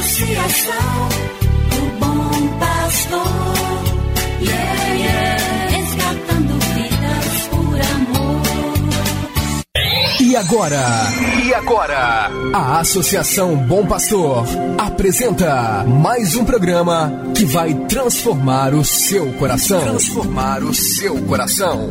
Associação do Bom Pastor. Yeah, yeah. Resgatando vidas por amor. E agora? E agora? A Associação Bom Pastor apresenta mais um programa que vai transformar o seu coração. Transformar o seu coração.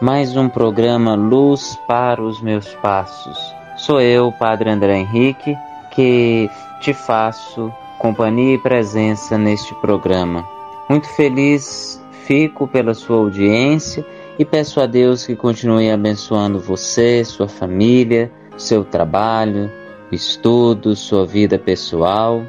mais um programa Luz para os Meus Passos. Sou eu, Padre André Henrique, que te faço companhia e presença neste programa. Muito feliz fico pela sua audiência e peço a Deus que continue abençoando você, sua família, seu trabalho, estudo, sua vida pessoal.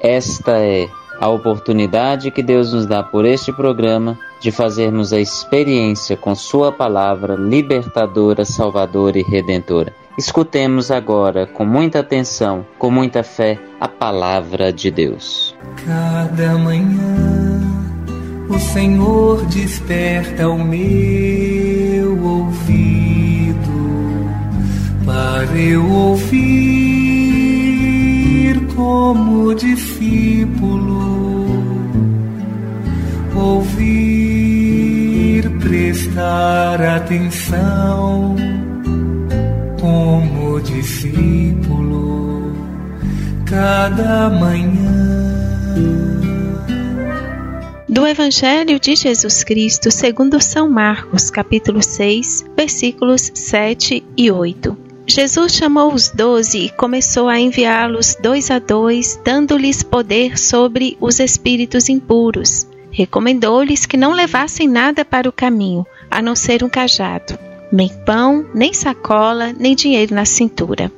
Esta é a oportunidade que Deus nos dá por este programa de fazermos a experiência com Sua palavra libertadora, salvadora e redentora. Escutemos agora, com muita atenção, com muita fé, a palavra de Deus. Cada manhã o Senhor desperta o meu ouvido para eu ouvir como discípulo. Ouvir, prestar atenção como discípulo cada manhã. Do Evangelho de Jesus Cristo, segundo São Marcos, capítulo 6, versículos 7 e 8. Jesus chamou os doze e começou a enviá-los dois a dois, dando-lhes poder sobre os espíritos impuros. Recomendou-lhes que não levassem nada para o caminho, a não ser um cajado, nem pão, nem sacola, nem dinheiro na cintura.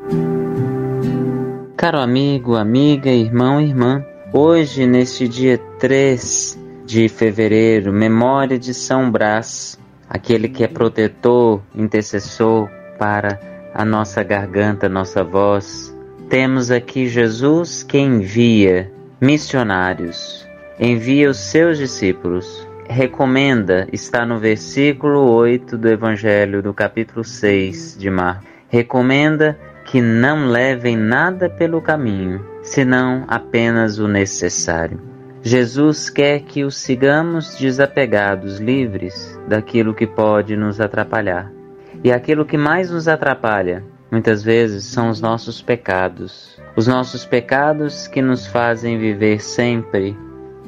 Caro amigo, amiga, irmão, irmã, hoje, neste dia 3 de fevereiro, memória de São Brás, aquele que é protetor, intercessor para a nossa garganta, nossa voz. Temos aqui Jesus que envia missionários, envia os seus discípulos. Recomenda, está no versículo 8 do Evangelho do capítulo 6 de Marcos. Recomenda que não levem nada pelo caminho, senão apenas o necessário. Jesus quer que os sigamos desapegados, livres daquilo que pode nos atrapalhar. E aquilo que mais nos atrapalha, muitas vezes, são os nossos pecados. Os nossos pecados que nos fazem viver sempre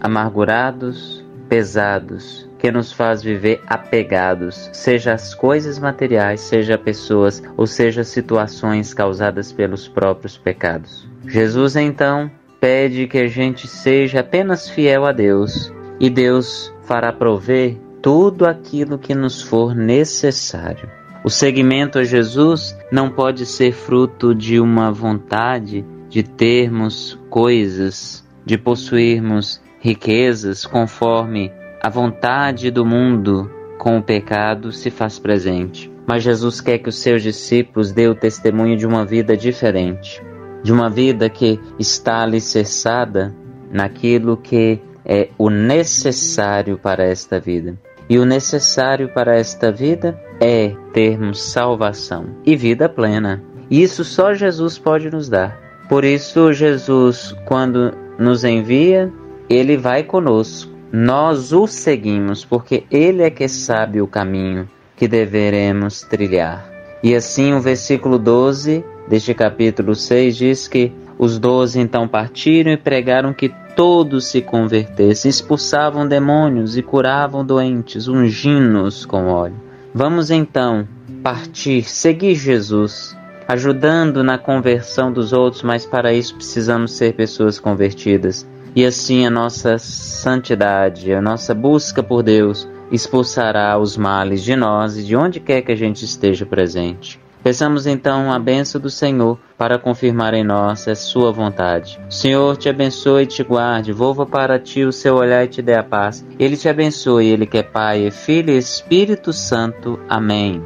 amargurados, pesados, que nos faz viver apegados, seja às coisas materiais, seja a pessoas, ou seja situações causadas pelos próprios pecados. Jesus então pede que a gente seja apenas fiel a Deus e Deus fará prover tudo aquilo que nos for necessário. O seguimento a Jesus não pode ser fruto de uma vontade de termos coisas, de possuirmos riquezas conforme a vontade do mundo com o pecado se faz presente. Mas Jesus quer que os seus discípulos dêem o testemunho de uma vida diferente de uma vida que está alicerçada naquilo que é o necessário para esta vida. E o necessário para esta vida é termos salvação e vida plena. E isso só Jesus pode nos dar. Por isso, Jesus, quando nos envia, ele vai conosco. Nós o seguimos, porque ele é que sabe o caminho que deveremos trilhar. E assim, o versículo 12 deste capítulo 6 diz que os doze então partiram e pregaram que todos se convertessem, expulsavam demônios e curavam doentes, ungindo-os com óleo. Vamos então partir, seguir Jesus, ajudando na conversão dos outros, mas para isso precisamos ser pessoas convertidas. E assim a nossa santidade, a nossa busca por Deus expulsará os males de nós e de onde quer que a gente esteja presente. Peçamos então a benção do Senhor para confirmar em nós a sua vontade. O Senhor te abençoe e te guarde, volva para ti o seu olhar e te dê a paz. Ele te abençoe, ele que é Pai, Filho e Espírito Santo. Amém.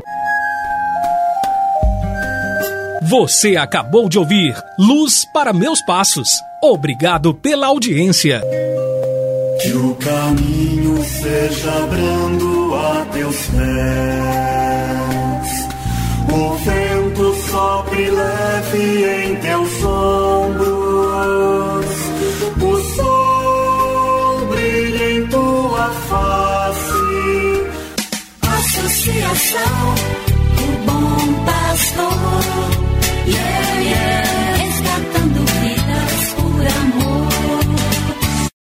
Você acabou de ouvir Luz para Meus Passos. Obrigado pela audiência. Que o caminho seja brando a teus pés, o vento sopre leve em teus ombros, o sol brilha em tua face. Associação, o bom pastor, yeah, yeah.